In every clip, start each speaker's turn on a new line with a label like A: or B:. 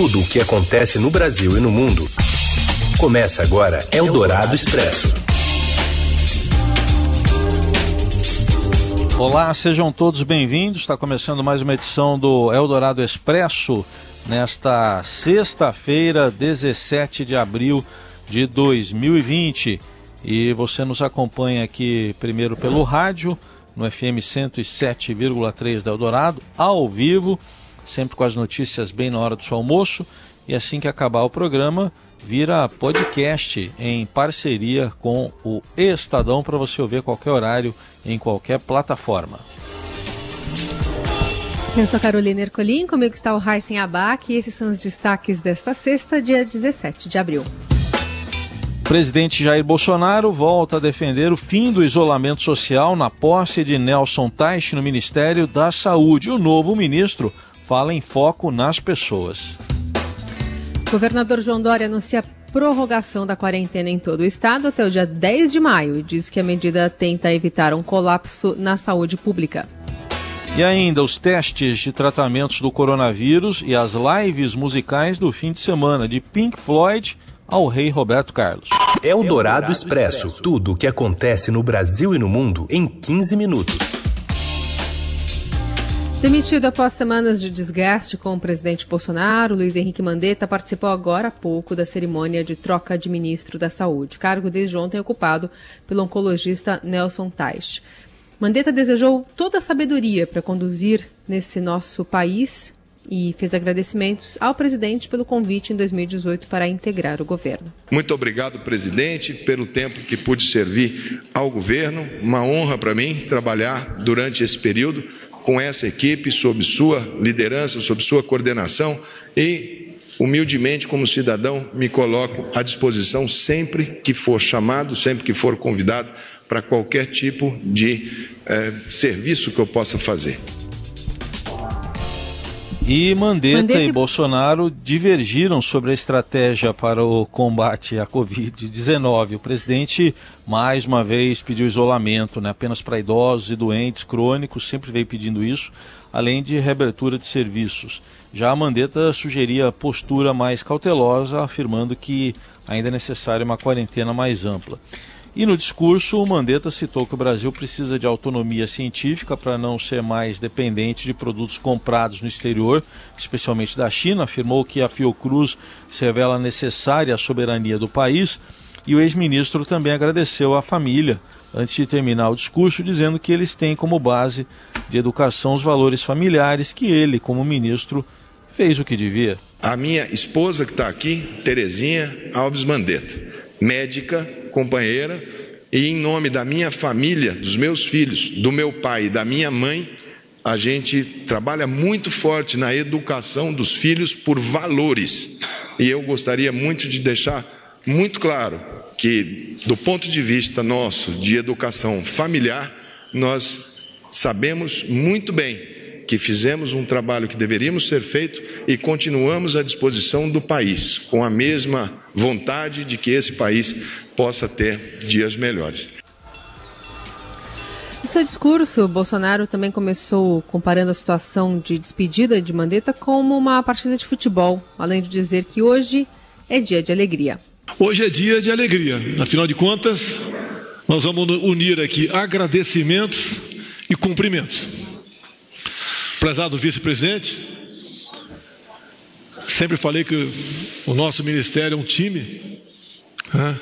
A: Tudo o que acontece no Brasil e no mundo. Começa agora Eldorado Expresso.
B: Olá, sejam todos bem-vindos. Está começando mais uma edição do Eldorado Expresso nesta sexta-feira, 17 de abril de 2020. E você nos acompanha aqui primeiro pelo rádio, no FM 107,3 da Eldorado, ao vivo, sempre com as notícias bem na hora do seu almoço. E assim que acabar o programa, vira podcast em parceria com o Estadão para você ouvir a qualquer horário, em qualquer plataforma.
C: Eu sou Carolina Ercolim, comigo está o Heisen Abac e esses são os destaques desta sexta, dia 17 de abril.
B: O presidente Jair Bolsonaro volta a defender o fim do isolamento social na posse de Nelson Teich no Ministério da Saúde. O novo ministro fala em foco nas pessoas.
C: O governador João Dória anuncia prorrogação da quarentena em todo o estado até o dia 10 de maio e diz que a medida tenta evitar um colapso na saúde pública.
B: E ainda os testes de tratamentos do coronavírus e as lives musicais do fim de semana de Pink Floyd ao rei Roberto Carlos.
A: É o Dourado Expresso. Tudo o que acontece no Brasil e no mundo em 15 minutos.
C: Demitido após semanas de desgaste com o presidente Bolsonaro, Luiz Henrique Mandetta participou agora há pouco da cerimônia de troca de ministro da Saúde, cargo desde ontem ocupado pelo oncologista Nelson Teich. Mandetta desejou toda a sabedoria para conduzir nesse nosso país e fez agradecimentos ao presidente pelo convite em 2018 para integrar o governo.
D: Muito obrigado, presidente, pelo tempo que pude servir ao governo. Uma honra para mim trabalhar durante esse período com essa equipe, sob sua liderança, sob sua coordenação e, humildemente, como cidadão, me coloco à disposição sempre que for chamado, sempre que for convidado para qualquer tipo de eh, serviço que eu possa fazer.
B: E Mandetta, Mandetta e Bolsonaro divergiram sobre a estratégia para o combate à Covid-19. O presidente, mais uma vez, pediu isolamento né, apenas para idosos e doentes crônicos, sempre veio pedindo isso, além de reabertura de serviços. Já a Mandetta sugeria postura mais cautelosa, afirmando que ainda é necessária uma quarentena mais ampla. E no discurso, o Mandetta citou que o Brasil precisa de autonomia científica para não ser mais dependente de produtos comprados no exterior, especialmente da China. Afirmou que a Fiocruz se revela necessária à soberania do país. E o ex-ministro também agradeceu à família, antes de terminar o discurso, dizendo que eles têm como base de educação os valores familiares que ele, como ministro, fez o que devia.
D: A minha esposa que está aqui, Terezinha Alves Mandetta, médica, companheira, e em nome da minha família, dos meus filhos, do meu pai e da minha mãe, a gente trabalha muito forte na educação dos filhos por valores. E eu gostaria muito de deixar muito claro que, do ponto de vista nosso de educação familiar, nós sabemos muito bem que fizemos um trabalho que deveríamos ser feito e continuamos à disposição do país, com a mesma vontade de que esse país possa ter dias melhores.
C: Em seu discurso, Bolsonaro também começou comparando a situação de despedida de Mandetta como uma partida de futebol, além de dizer que hoje é dia de alegria.
E: Hoje é dia de alegria. Afinal de contas, nós vamos unir aqui agradecimentos e cumprimentos. Prezado vice-presidente, sempre falei que o nosso ministério é um time. Né?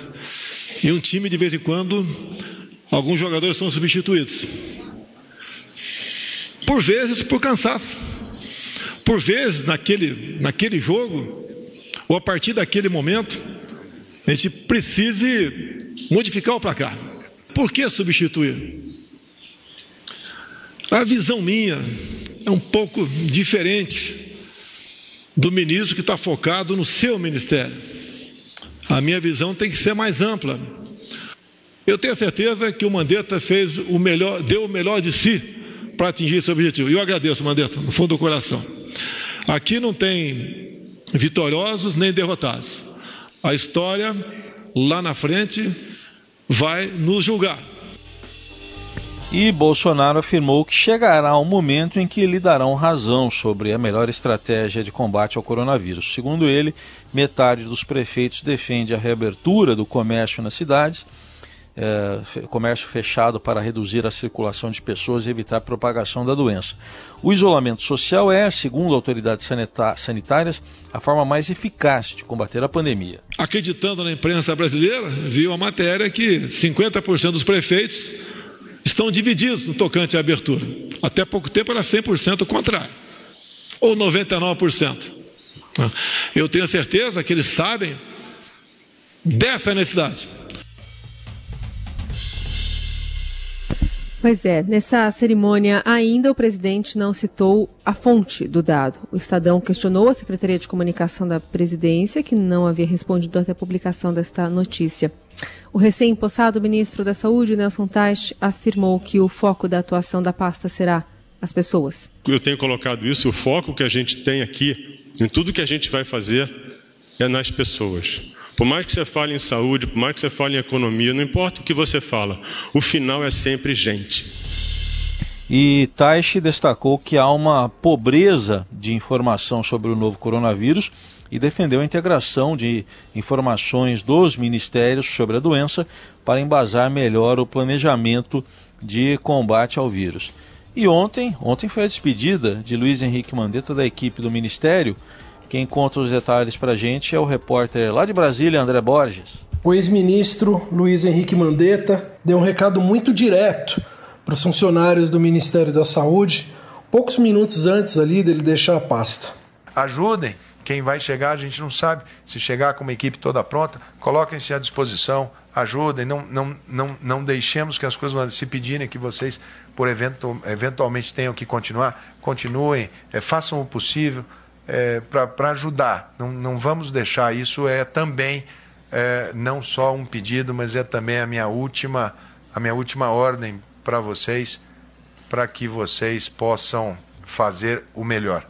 E: E um time, de vez em quando, alguns jogadores são substituídos. Por vezes por cansaço. Por vezes, naquele, naquele jogo, ou a partir daquele momento, a gente precise modificar o placar. Por que substituir? A visão minha é um pouco diferente do ministro que está focado no seu ministério. A minha visão tem que ser mais ampla. Eu tenho certeza que o Mandetta fez o melhor, deu o melhor de si para atingir esse objetivo. E eu agradeço, Mandetta, no fundo do coração. Aqui não tem vitoriosos nem derrotados. A história lá na frente vai nos julgar.
B: E Bolsonaro afirmou que chegará um momento em que lhe darão razão sobre a melhor estratégia de combate ao coronavírus. Segundo ele, metade dos prefeitos defende a reabertura do comércio nas cidades é, comércio fechado para reduzir a circulação de pessoas e evitar a propagação da doença. O isolamento social é, segundo autoridades sanitárias, a forma mais eficaz de combater a pandemia.
E: Acreditando na imprensa brasileira, viu a matéria que 50% dos prefeitos estão divididos no tocante à abertura. Até pouco tempo era 100% o contrário, ou 99%. Eu tenho certeza que eles sabem dessa necessidade
C: Pois é, nessa cerimônia ainda o presidente não citou a fonte do dado. O Estadão questionou a Secretaria de Comunicação da Presidência, que não havia respondido até a publicação desta notícia. O recém-impossado ministro da Saúde, Nelson Teich, afirmou que o foco da atuação da pasta será as pessoas.
F: Eu tenho colocado isso, o foco que a gente tem aqui, em tudo que a gente vai fazer, é nas pessoas. Por mais que você fale em saúde, por mais que você fale em economia, não importa o que você fala, o final é sempre gente.
B: E Taishi destacou que há uma pobreza de informação sobre o novo coronavírus e defendeu a integração de informações dos ministérios sobre a doença para embasar melhor o planejamento de combate ao vírus. E ontem, ontem foi a despedida de Luiz Henrique Mandetta da equipe do ministério quem conta os detalhes para a gente é o repórter lá de Brasília, André Borges.
G: O ex-ministro Luiz Henrique Mandetta deu um recado muito direto para os funcionários do Ministério da Saúde, poucos minutos antes ali dele deixar a pasta.
D: Ajudem quem vai chegar, a gente não sabe. Se chegar com uma equipe toda pronta, coloquem-se à disposição, ajudem, não, não, não, não deixemos que as coisas se pedirem que vocês, por evento, eventualmente, tenham que continuar, continuem, é, façam o possível é, para ajudar. Não, não vamos deixar. Isso é também é, não só um pedido, mas é também a minha última, a minha última ordem para vocês, para que vocês possam fazer o melhor.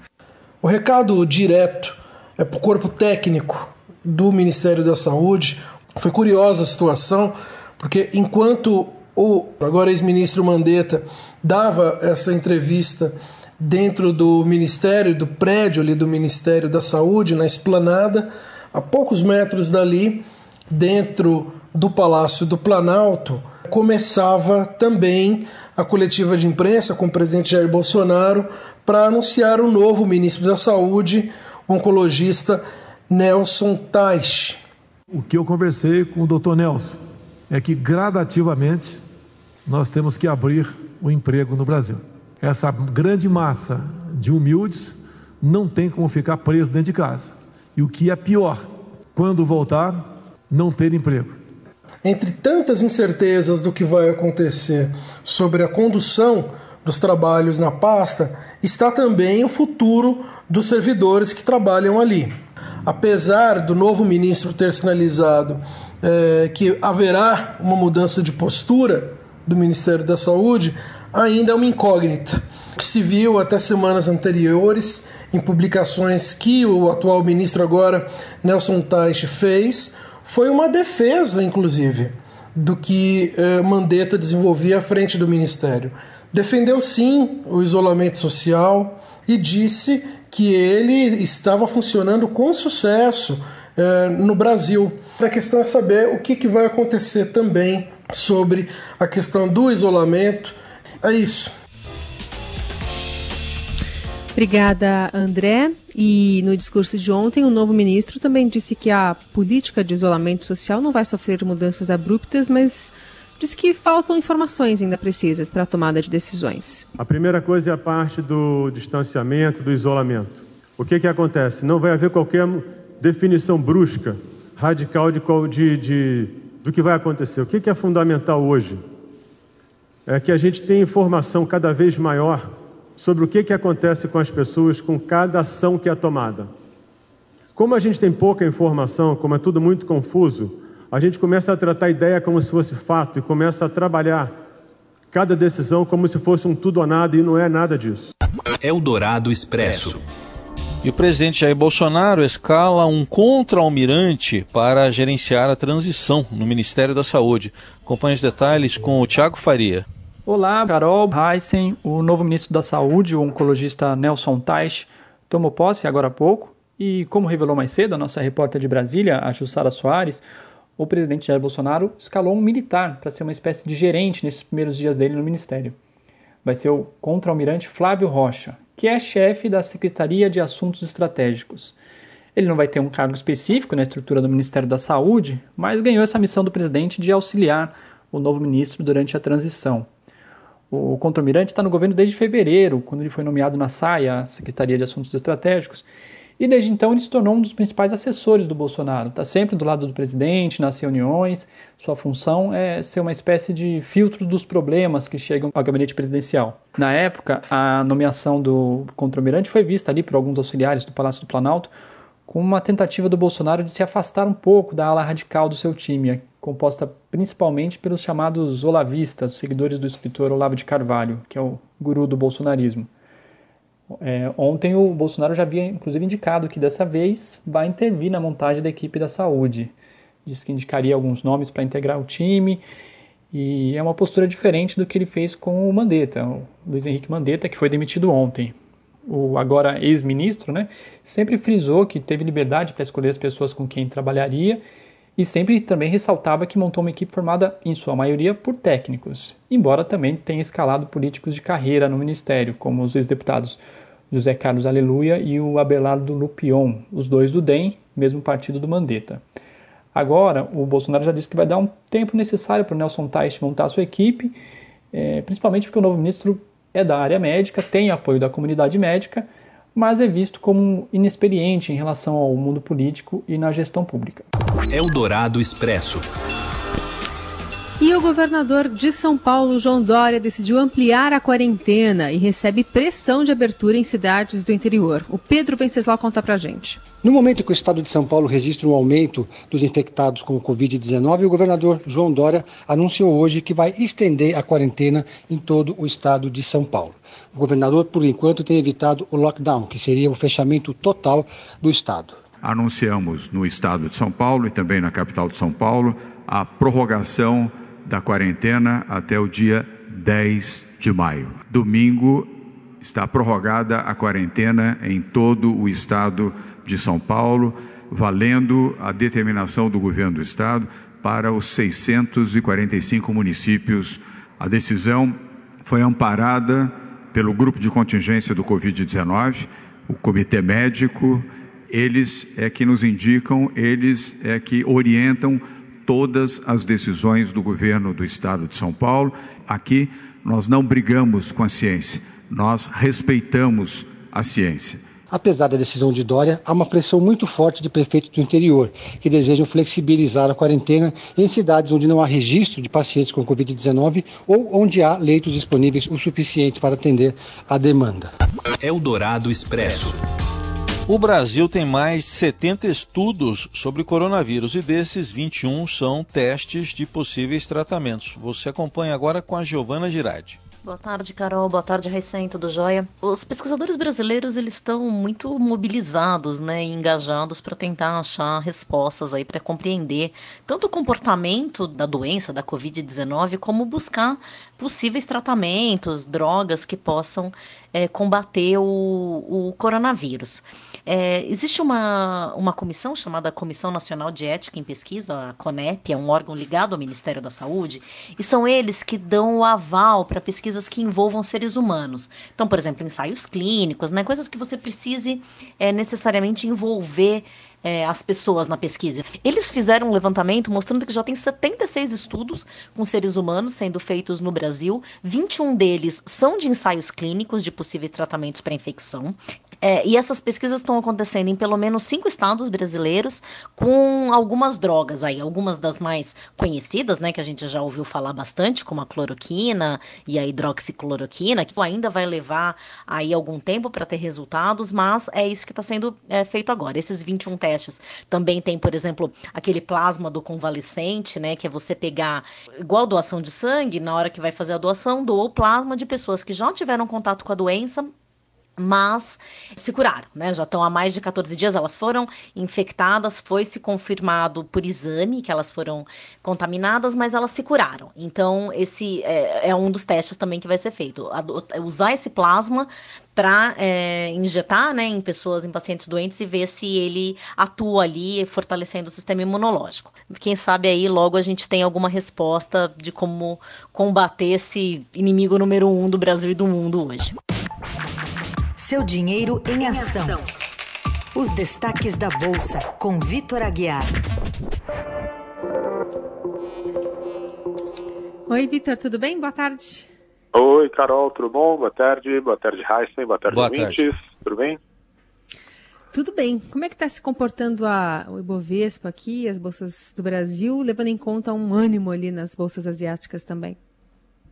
G: O recado direto é para o corpo técnico do Ministério da Saúde. Foi curiosa a situação, porque enquanto o agora ex-ministro Mandetta dava essa entrevista dentro do Ministério, do prédio ali do Ministério da Saúde, na esplanada, a poucos metros dali, dentro do Palácio do Planalto, começava também a coletiva de imprensa com o presidente Jair Bolsonaro para anunciar o novo ministro da Saúde, o oncologista Nelson Teich.
E: O que eu conversei com o Dr. Nelson é que gradativamente nós temos que abrir o emprego no Brasil essa grande massa de humildes não tem como ficar preso dentro de casa. E o que é pior, quando voltar, não ter emprego.
G: Entre tantas incertezas do que vai acontecer sobre a condução dos trabalhos na pasta, está também o futuro dos servidores que trabalham ali. Apesar do novo ministro ter sinalizado é, que haverá uma mudança de postura do Ministério da Saúde, ainda é uma incógnita, que se viu até semanas anteriores em publicações que o atual ministro agora, Nelson Teich, fez, foi uma defesa, inclusive, do que eh, Mandetta desenvolvia à frente do ministério. Defendeu sim o isolamento social e disse que ele estava funcionando com sucesso eh, no Brasil. A questão é saber o que, que vai acontecer também sobre a questão do isolamento é isso.
C: Obrigada, André. E no discurso de ontem, o novo ministro também disse que a política de isolamento social não vai sofrer mudanças abruptas, mas disse que faltam informações ainda precisas para a tomada de decisões.
F: A primeira coisa é a parte do distanciamento, do isolamento. O que, que acontece? Não vai haver qualquer definição brusca, radical de, de, de do que vai acontecer. O que, que é fundamental hoje? É que a gente tem informação cada vez maior sobre o que, que acontece com as pessoas com cada ação que é tomada. Como a gente tem pouca informação, como é tudo muito confuso, a gente começa a tratar a ideia como se fosse fato e começa a trabalhar cada decisão como se fosse um tudo ou nada e não é nada disso.
A: Eldorado Expresso.
B: E o presidente Jair Bolsonaro escala um contra-almirante para gerenciar a transição no Ministério da Saúde. Acompanhe os detalhes com o Tiago Faria.
H: Olá, Carol Heisen, o novo ministro da Saúde, o oncologista Nelson Teich, tomou posse agora há pouco e, como revelou mais cedo a nossa repórter de Brasília, a Jussara Soares, o presidente Jair Bolsonaro escalou um militar para ser uma espécie de gerente nesses primeiros dias dele no ministério. Vai ser o contra-almirante Flávio Rocha, que é chefe da Secretaria de Assuntos Estratégicos. Ele não vai ter um cargo específico na estrutura do Ministério da Saúde, mas ganhou essa missão do presidente de auxiliar o novo ministro durante a transição. O contra-almirante está no governo desde fevereiro, quando ele foi nomeado na SAIA, Secretaria de Assuntos Estratégicos, e desde então ele se tornou um dos principais assessores do Bolsonaro. Está sempre do lado do presidente, nas reuniões. Sua função é ser uma espécie de filtro dos problemas que chegam ao gabinete presidencial. Na época, a nomeação do contra-almirante foi vista ali por alguns auxiliares do Palácio do Planalto como uma tentativa do Bolsonaro de se afastar um pouco da ala radical do seu time, composta principalmente pelos chamados olavistas, seguidores do escritor Olavo de Carvalho, que é o guru do bolsonarismo. É, ontem o Bolsonaro já havia inclusive indicado que dessa vez vai intervir na montagem da equipe da saúde. Diz que indicaria alguns nomes para integrar o time e é uma postura diferente do que ele fez com o Mandetta, o Luiz Henrique Mandetta, que foi demitido ontem. O agora ex-ministro, né, sempre frisou que teve liberdade para escolher as pessoas com quem trabalharia e sempre também ressaltava que montou uma equipe formada, em sua maioria, por técnicos, embora também tenha escalado políticos de carreira no ministério, como os ex-deputados José Carlos Aleluia e o Abelardo Lupion, os dois do DEM, mesmo partido do Mandetta. Agora, o Bolsonaro já disse que vai dar um tempo necessário para o Nelson Teich montar sua equipe, é, principalmente porque o novo ministro é da área médica, tem apoio da comunidade médica, mas é visto como inexperiente em relação ao mundo político e na gestão pública.
A: Eldorado Expresso.
C: E o governador de São Paulo, João Dória, decidiu ampliar a quarentena e recebe pressão de abertura em cidades do interior. O Pedro Venceslau conta pra gente.
I: No momento que o estado de São Paulo registra um aumento dos infectados com o Covid-19, o governador João Dória anunciou hoje que vai estender a quarentena em todo o estado de São Paulo. O governador, por enquanto, tem evitado o lockdown, que seria o fechamento total do estado.
J: Anunciamos no estado de São Paulo e também na capital de São Paulo a prorrogação da quarentena até o dia 10 de maio. Domingo está prorrogada a quarentena em todo o estado de São Paulo, valendo a determinação do governo do estado para os 645 municípios. A decisão foi amparada pelo grupo de contingência do Covid-19, o comitê médico, eles é que nos indicam, eles é que orientam todas as decisões do governo do estado de São Paulo. Aqui nós não brigamos com a ciência, nós respeitamos a ciência.
I: Apesar da decisão de Dória, há uma pressão muito forte de prefeitos do interior que desejam flexibilizar a quarentena em cidades onde não há registro de pacientes com Covid-19 ou onde há leitos disponíveis o suficiente para atender a demanda.
A: Eldorado Expresso.
B: O Brasil tem mais de 70 estudos sobre coronavírus e desses 21 são testes de possíveis tratamentos. Você acompanha agora com a Giovana Girardi.
K: Boa tarde, Carol. Boa tarde, Recém. Tudo jóia? Os pesquisadores brasileiros eles estão muito mobilizados, né, e engajados para tentar achar respostas aí para compreender tanto o comportamento da doença da COVID-19 como buscar possíveis tratamentos, drogas que possam é, combater o, o coronavírus. É, existe uma, uma comissão chamada Comissão Nacional de Ética em Pesquisa, a CONEP, é um órgão ligado ao Ministério da Saúde, e são eles que dão o aval para pesquisas que envolvam seres humanos. Então, por exemplo, ensaios clínicos, né, coisas que você precise é, necessariamente envolver é, as pessoas na pesquisa. Eles fizeram um levantamento mostrando que já tem 76 estudos com seres humanos sendo feitos no Brasil, 21 deles são de ensaios clínicos de possíveis tratamentos para infecção. É, e essas pesquisas estão acontecendo em pelo menos cinco estados brasileiros com algumas drogas aí, algumas das mais conhecidas, né, que a gente já ouviu falar bastante, como a cloroquina e a hidroxicloroquina, que ainda vai levar aí algum tempo para ter resultados, mas é isso que está sendo é, feito agora. Esses 21 testes também tem, por exemplo, aquele plasma do convalescente, né, que é você pegar igual doação de sangue, na hora que vai fazer a doação, doa o plasma de pessoas que já tiveram contato com a doença mas se curaram, né? Já estão há mais de 14 dias, elas foram infectadas, foi se confirmado por exame que elas foram contaminadas, mas elas se curaram. Então, esse é, é um dos testes também que vai ser feito. Usar esse plasma para é, injetar né, em pessoas, em pacientes doentes e ver se ele atua ali, fortalecendo o sistema imunológico. Quem sabe aí logo a gente tem alguma resposta de como combater esse inimigo número um do Brasil e do mundo hoje.
L: Seu dinheiro em ação. Os destaques da Bolsa, com Vitor Aguiar.
C: Oi, Vitor, tudo bem? Boa tarde.
M: Oi, Carol, tudo bom? Boa tarde. Boa tarde, Heisen. Boa tarde,
B: Boa
M: ouvintes.
B: Tarde.
M: Tudo bem?
C: Tudo bem. Como é que está se comportando a, o Ibovespa aqui, as bolsas do Brasil, levando em conta um ânimo ali nas bolsas asiáticas também?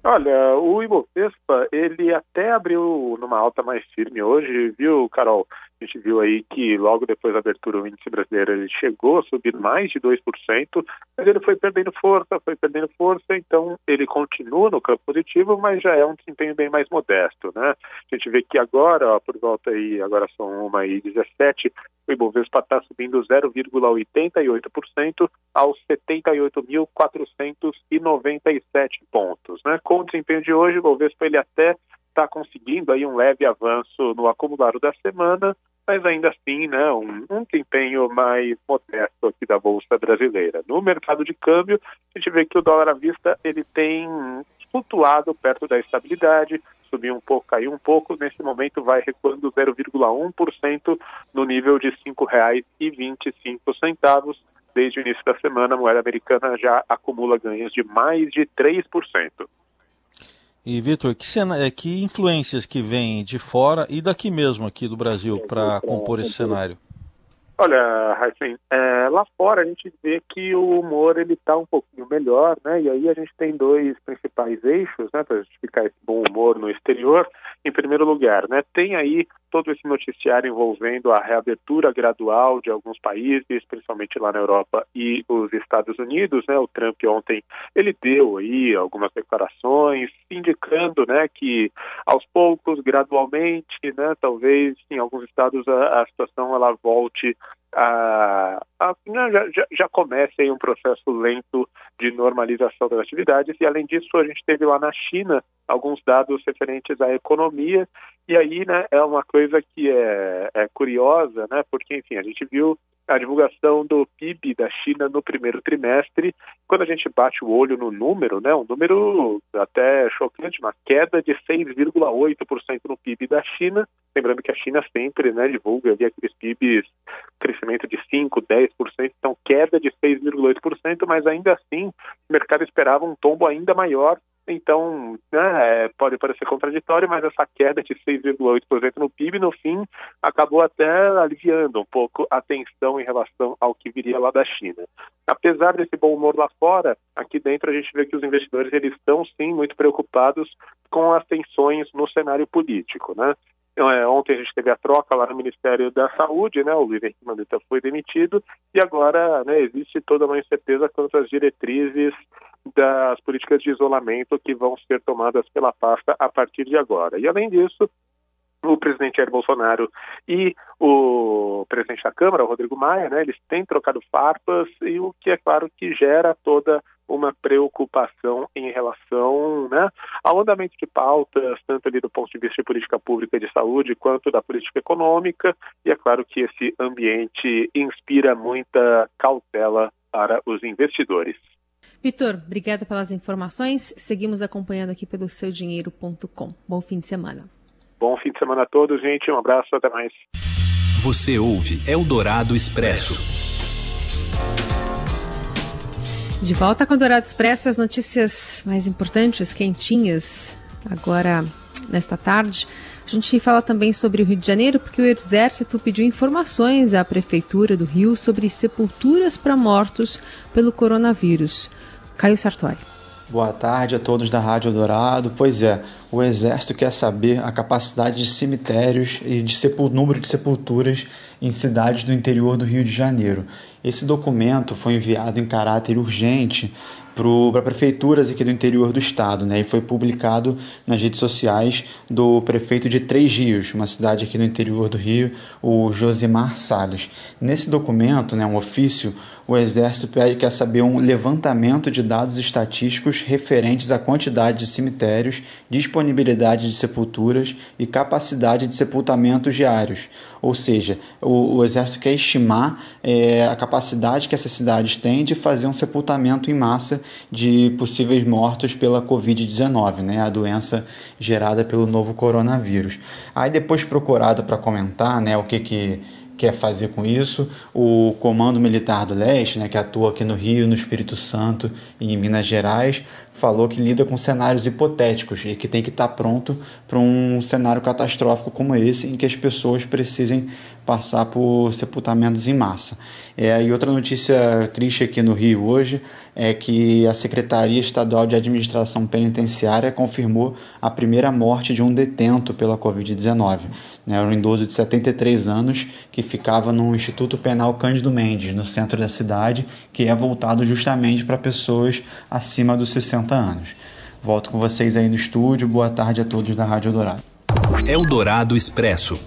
M: Olha, o Ibovespa, ele até abriu numa alta mais firme hoje, viu, Carol? A gente viu aí que logo depois da abertura o índice brasileiro ele chegou a subir mais de 2%, mas ele foi perdendo força, foi perdendo força, então ele continua no campo positivo, mas já é um desempenho bem mais modesto, né? A gente vê que agora, ó, por volta aí, agora são uma e 17, o Ibovespa está subindo 0,88% aos 78.497 pontos, né? Com o desempenho de hoje, o Ibovespa ele até está conseguindo aí um leve avanço no acumulado da semana, mas ainda assim, né, um, um desempenho mais modesto aqui da bolsa brasileira. No mercado de câmbio, a gente vê que o dólar à vista ele tem flutuado perto da estabilidade, subiu um pouco, caiu um pouco, nesse momento vai recuando 0,1% no nível de R$ 5,25. Desde o início da semana, a moeda americana já acumula ganhos de mais de 3%.
B: E, Vitor, que, cena, que influências que vêm de fora e daqui mesmo, aqui do Brasil, para compor esse cenário?
M: Olha, Raíssen, é, lá fora a gente vê que o humor ele está um pouquinho melhor, né? E aí a gente tem dois principais eixos, né, para justificar esse bom humor no exterior. Em primeiro lugar, né, tem aí todo esse noticiário envolvendo a reabertura gradual de alguns países, principalmente lá na Europa e os Estados Unidos, né? O Trump ontem ele deu aí algumas declarações indicando, né, que aos poucos, gradualmente, né, talvez em alguns estados a, a situação ela volte a, a, né, já, já começa aí um processo lento de normalização das atividades e além disso a gente teve lá na China alguns dados referentes à economia e aí né é uma coisa que é, é curiosa né porque enfim a gente viu a divulgação do PIB da China no primeiro trimestre. Quando a gente bate o olho no número, né, um número até chocante, uma queda de 6,8% no PIB da China. Lembrando que a China sempre né, divulga ali aqueles PIBs, crescimento de 5%, 10%, então queda de 6,8%, mas ainda assim o mercado esperava um tombo ainda maior então, né, é, pode parecer contraditório, mas essa queda de 6,8% no PIB, no fim, acabou até aliviando um pouco a tensão em relação ao que viria lá da China. Apesar desse bom humor lá fora, aqui dentro a gente vê que os investidores eles estão sim muito preocupados com as tensões no cenário político, né? Então, é, ontem a gente teve a troca lá no Ministério da Saúde, né? O Luiz Henrique foi demitido e agora né, existe toda uma incerteza quanto às diretrizes das políticas de isolamento que vão ser tomadas pela pasta a partir de agora. E além disso, o presidente Jair Bolsonaro e o presidente da Câmara, Rodrigo Maia, né, eles têm trocado farpas e o que é claro que gera toda uma preocupação em relação né, ao andamento de pautas, tanto ali do ponto de vista de política pública de saúde, quanto da política econômica, e é claro que esse ambiente inspira muita cautela para os investidores.
C: Vitor, obrigada pelas informações. Seguimos acompanhando aqui pelo seudinheiro.com. Bom fim de semana.
M: Bom fim de semana a todos, gente. Um abraço, até mais.
A: Você ouve Eldorado Expresso.
C: De volta com o Dourado Expresso, as notícias mais importantes, quentinhas, agora nesta tarde. A gente fala também sobre o Rio de Janeiro, porque o Exército pediu informações à Prefeitura do Rio sobre sepulturas para mortos pelo coronavírus. Caio Sartori.
N: Boa tarde a todos da Rádio Dourado. Pois é, o Exército quer saber a capacidade de cemitérios e de número de sepulturas em cidades do interior do Rio de Janeiro. Esse documento foi enviado em caráter urgente para prefeituras aqui do interior do estado, né? E foi publicado nas redes sociais do prefeito de Três Rios, uma cidade aqui no interior do Rio, o Josimar Salles. Nesse documento, né, um ofício, o Exército pede quer saber um levantamento de dados estatísticos referentes à quantidade de cemitérios, disponibilidade de sepulturas e capacidade de sepultamentos diários. Ou seja, o, o Exército quer estimar é, a capacidade que essas cidades têm de fazer um sepultamento em massa de possíveis mortos pela Covid-19, né, a doença gerada pelo novo coronavírus. Aí depois procurado para comentar né, o que, que quer fazer com isso. O Comando Militar do Leste, né, que atua aqui no Rio, no Espírito Santo e em Minas Gerais, falou que lida com cenários hipotéticos e que tem que estar pronto para um cenário catastrófico como esse, em que as pessoas precisem passar por sepultamentos em massa. É, e outra notícia triste aqui no Rio hoje é que a Secretaria Estadual de Administração Penitenciária confirmou a primeira morte de um detento pela Covid-19. Né, um idoso de 73 anos que ficava no Instituto Penal Cândido Mendes, no centro da cidade, que é voltado justamente para pessoas acima dos 60 anos. Volto com vocês aí no estúdio. Boa tarde a todos da Rádio Eldorado.
A: Eldorado Expresso.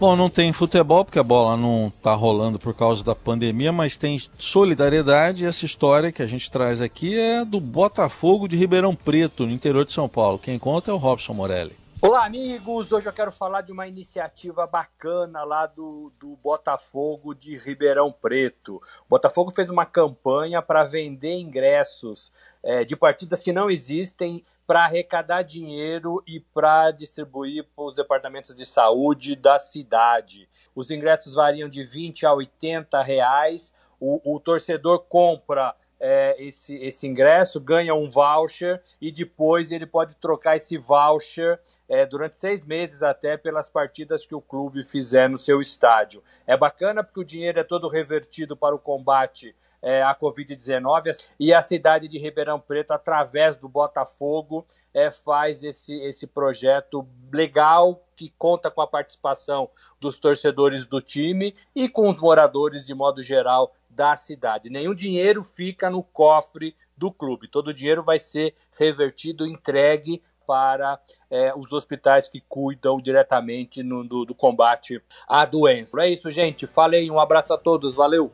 B: Bom, não tem futebol porque a bola não está rolando por causa da pandemia, mas tem solidariedade. E essa história que a gente traz aqui é do Botafogo de Ribeirão Preto, no interior de São Paulo. Quem conta é o Robson Morelli.
O: Olá, amigos! Hoje eu quero falar de uma iniciativa bacana lá do, do Botafogo de Ribeirão Preto. O Botafogo fez uma campanha para vender ingressos é, de partidas que não existem para arrecadar dinheiro e para distribuir para os departamentos de saúde da cidade. Os ingressos variam de 20 a 80 reais. O, o torcedor compra é, esse, esse ingresso, ganha um voucher e depois ele pode trocar esse voucher é, durante seis meses até pelas partidas que o clube fizer no seu estádio. É bacana porque o dinheiro é todo revertido para o combate é, à Covid-19 e a cidade de Ribeirão Preto, através do Botafogo, é, faz esse, esse projeto legal que conta com a participação dos torcedores do time e com os moradores de modo geral da cidade. Nenhum dinheiro fica no cofre do clube. Todo o dinheiro vai ser revertido, entregue para é, os hospitais que cuidam diretamente no, do, do, combate à doença. É isso, gente. Falei, um abraço a todos, valeu.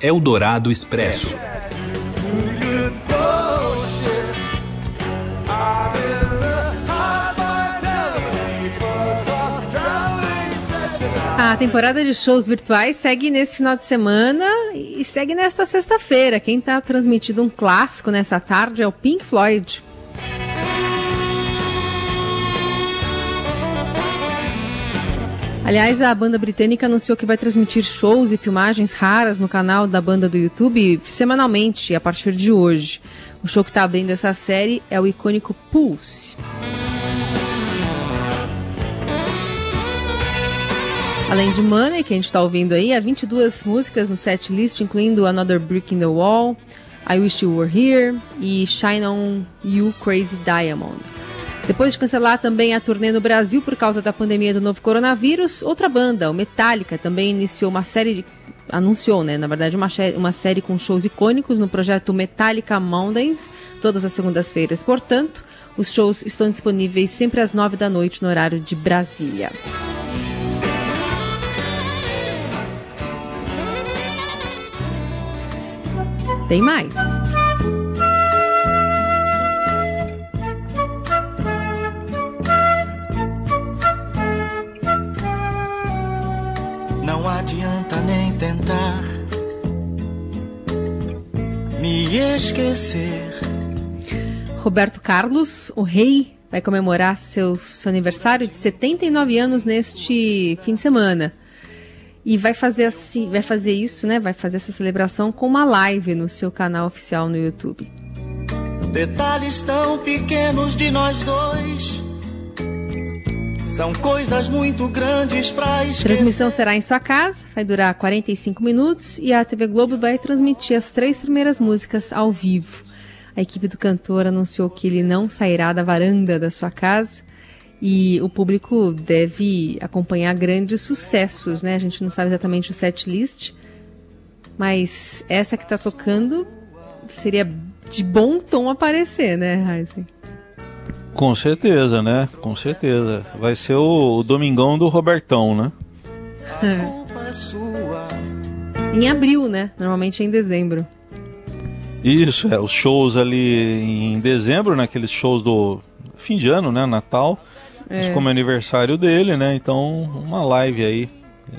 A: Eldorado Expresso.
C: A temporada de shows virtuais segue nesse final de semana e segue nesta sexta-feira. Quem está transmitindo um clássico nessa tarde é o Pink Floyd. Aliás, a banda britânica anunciou que vai transmitir shows e filmagens raras no canal da banda do YouTube semanalmente a partir de hoje. O show que está abrindo essa série é o icônico Pulse. Além de Money, que a gente está ouvindo aí, há 22 músicas no set list, incluindo Another Brick in the Wall, I Wish You Were Here e Shine On You Crazy Diamond. Depois de cancelar também a turnê no Brasil por causa da pandemia do novo coronavírus, outra banda, o Metallica, também iniciou uma série de, anunciou, né, na verdade, uma, uma série com shows icônicos no projeto Metallica Mountains, todas as segundas-feiras. Portanto, os shows estão disponíveis sempre às nove da noite no horário de Brasília. Tem mais.
P: Não adianta nem tentar me esquecer.
C: Roberto Carlos, o rei, vai comemorar seu, seu aniversário de 79 anos neste fim de semana. E vai fazer assim, vai fazer isso, né? Vai fazer essa celebração com uma live no seu canal oficial no YouTube.
P: Detalhes tão pequenos de nós dois. São coisas muito grandes para esquecer.
C: A transmissão será em sua casa, vai durar 45 minutos e a TV Globo vai transmitir as três primeiras músicas ao vivo. A equipe do cantor anunciou que ele não sairá da varanda da sua casa e o público deve acompanhar grandes sucessos, né? A gente não sabe exatamente o set list, Mas essa que tá tocando seria de bom tom aparecer, né, Heisen?
B: Com certeza, né? Com certeza. Vai ser o, o Domingão do Robertão, né?
C: É. Em abril, né? Normalmente é em dezembro.
B: Isso, é. Os shows ali em dezembro, né? Aqueles shows do fim de ano, né? Natal. É. Mas como é aniversário dele, né? Então, uma live aí.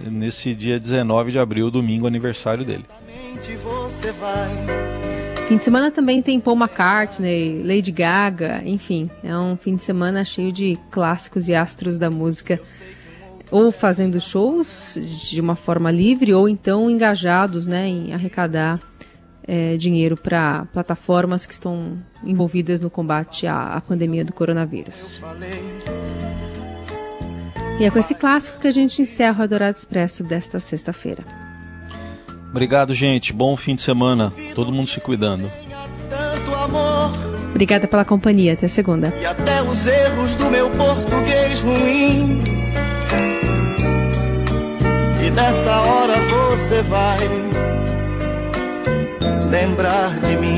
B: Nesse dia 19 de abril, domingo, aniversário dele.
C: Fim de semana também tem Paul McCartney, Lady Gaga, enfim, é um fim de semana cheio de clássicos e astros da música, ou fazendo shows de uma forma livre, ou então engajados né, em arrecadar é, dinheiro para plataformas que estão envolvidas no combate à, à pandemia do coronavírus. E é com esse clássico que a gente encerra o Dourado Expresso desta sexta-feira.
B: Obrigado, gente. Bom fim de semana. Todo mundo se cuidando.
C: Obrigada pela companhia. Até segunda.
P: E até os erros do meu português ruim. E nessa hora você vai lembrar de mim.